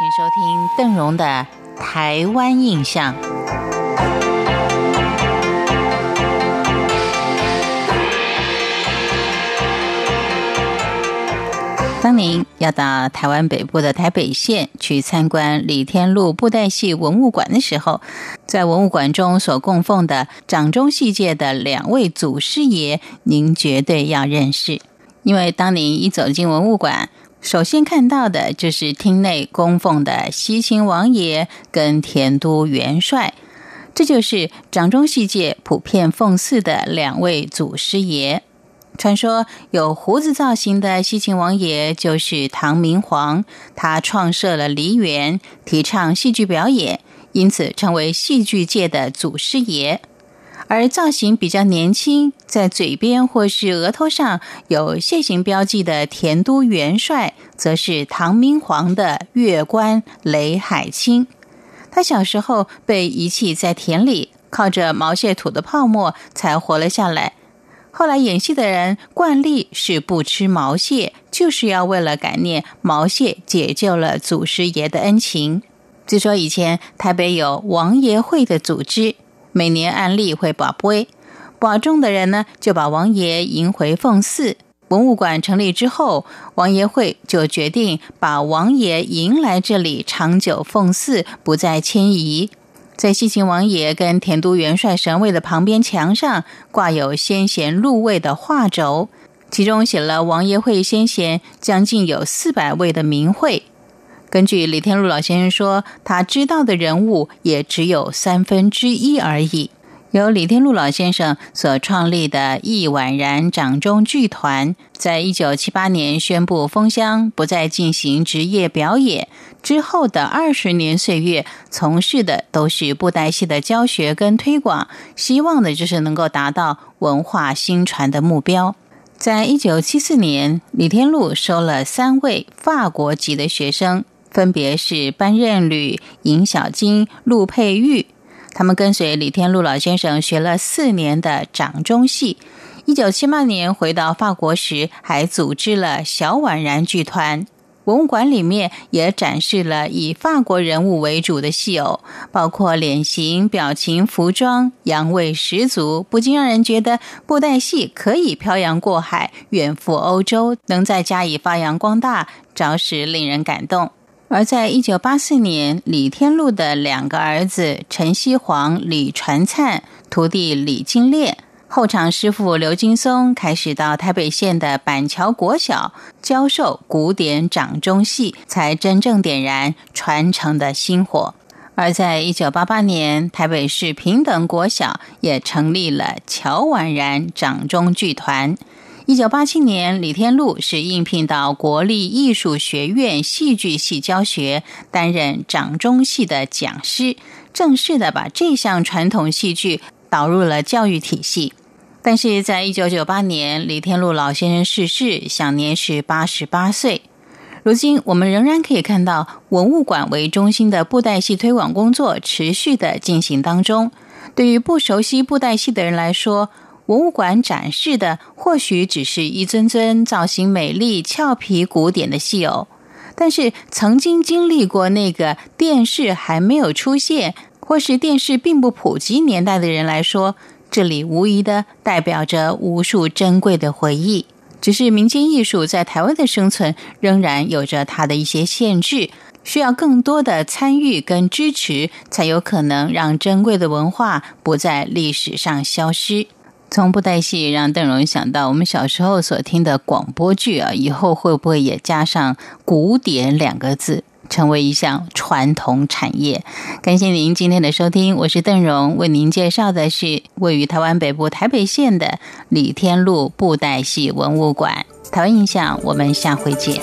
请收听邓荣的《台湾印象》。当您要到台湾北部的台北县去参观李天禄布袋戏文物馆的时候，在文物馆中所供奉的掌中戏界的两位祖师爷，您绝对要认识。因为当您一走进文物馆，首先看到的就是厅内供奉的西秦王爷跟田都元帅，这就是掌中戏界普遍奉祀的两位祖师爷。传说有胡子造型的西秦王爷就是唐明皇，他创设了梨园，提倡戏剧表演，因此成为戏剧界的祖师爷。而造型比较年轻，在嘴边或是额头上有楔形标记的田都元帅，则是唐明皇的月官雷海清。他小时候被遗弃在田里，靠着毛蟹吐的泡沫才活了下来。后来演戏的人惯例是不吃毛蟹，就是要为了感念毛蟹解救了祖师爷的恩情。据说以前台北有王爷会的组织，每年按例会保杯，保重的人呢就把王爷迎回奉祀。文物馆成立之后，王爷会就决定把王爷迎来这里长久奉祀，不再迁移。在西秦王爷跟田都元帅神位的旁边墙上挂有先贤入位的画轴，其中写了王爷会先贤将近有四百位的名讳。根据李天禄老先生说，他知道的人物也只有三分之一而已。由李天禄老先生所创立的易宛然掌中剧团，在一九七八年宣布封箱，不再进行职业表演。之后的二十年岁月，从事的都是布袋戏的教学跟推广，希望的就是能够达到文化新传的目标。在一九七四年，李天禄收了三位法国籍的学生，分别是班任吕、尹小金、陆佩玉。他们跟随李天禄老先生学了四年的掌中戏。一九七八年回到法国时，还组织了小宛然剧团。文物馆里面也展示了以法国人物为主的戏偶，包括脸型、表情、服装，洋味十足，不禁让人觉得布袋戏可以漂洋过海，远赴欧洲，能在加以发扬光大，着实令人感动。而在一九八四年，李天禄的两个儿子陈锡煌、李传灿，徒弟李金烈，后场师傅刘金松，开始到台北县的板桥国小教授古典掌中戏，才真正点燃传承的星火。而在一九八八年，台北市平等国小也成立了乔婉然掌中剧团。一九八七年，李天禄是应聘到国立艺术学院戏剧系教学，担任掌中戏的讲师，正式的把这项传统戏剧导入了教育体系。但是在一九九八年，李天禄老先生逝世，享年是八十八岁。如今，我们仍然可以看到文物馆为中心的布袋戏推广工作持续的进行当中。对于不熟悉布袋戏的人来说，博物馆展示的或许只是一尊尊造型美丽、俏皮、古典的戏偶，但是曾经经历过那个电视还没有出现，或是电视并不普及年代的人来说，这里无疑的代表着无数珍贵的回忆。只是民间艺术在台湾的生存仍然有着它的一些限制，需要更多的参与跟支持，才有可能让珍贵的文化不在历史上消失。从布袋戏让邓荣想到我们小时候所听的广播剧啊，以后会不会也加上“古典”两个字，成为一项传统产业？感谢您今天的收听，我是邓荣，为您介绍的是位于台湾北部台北县的李天禄布袋戏文物馆。台湾印象，我们下回见。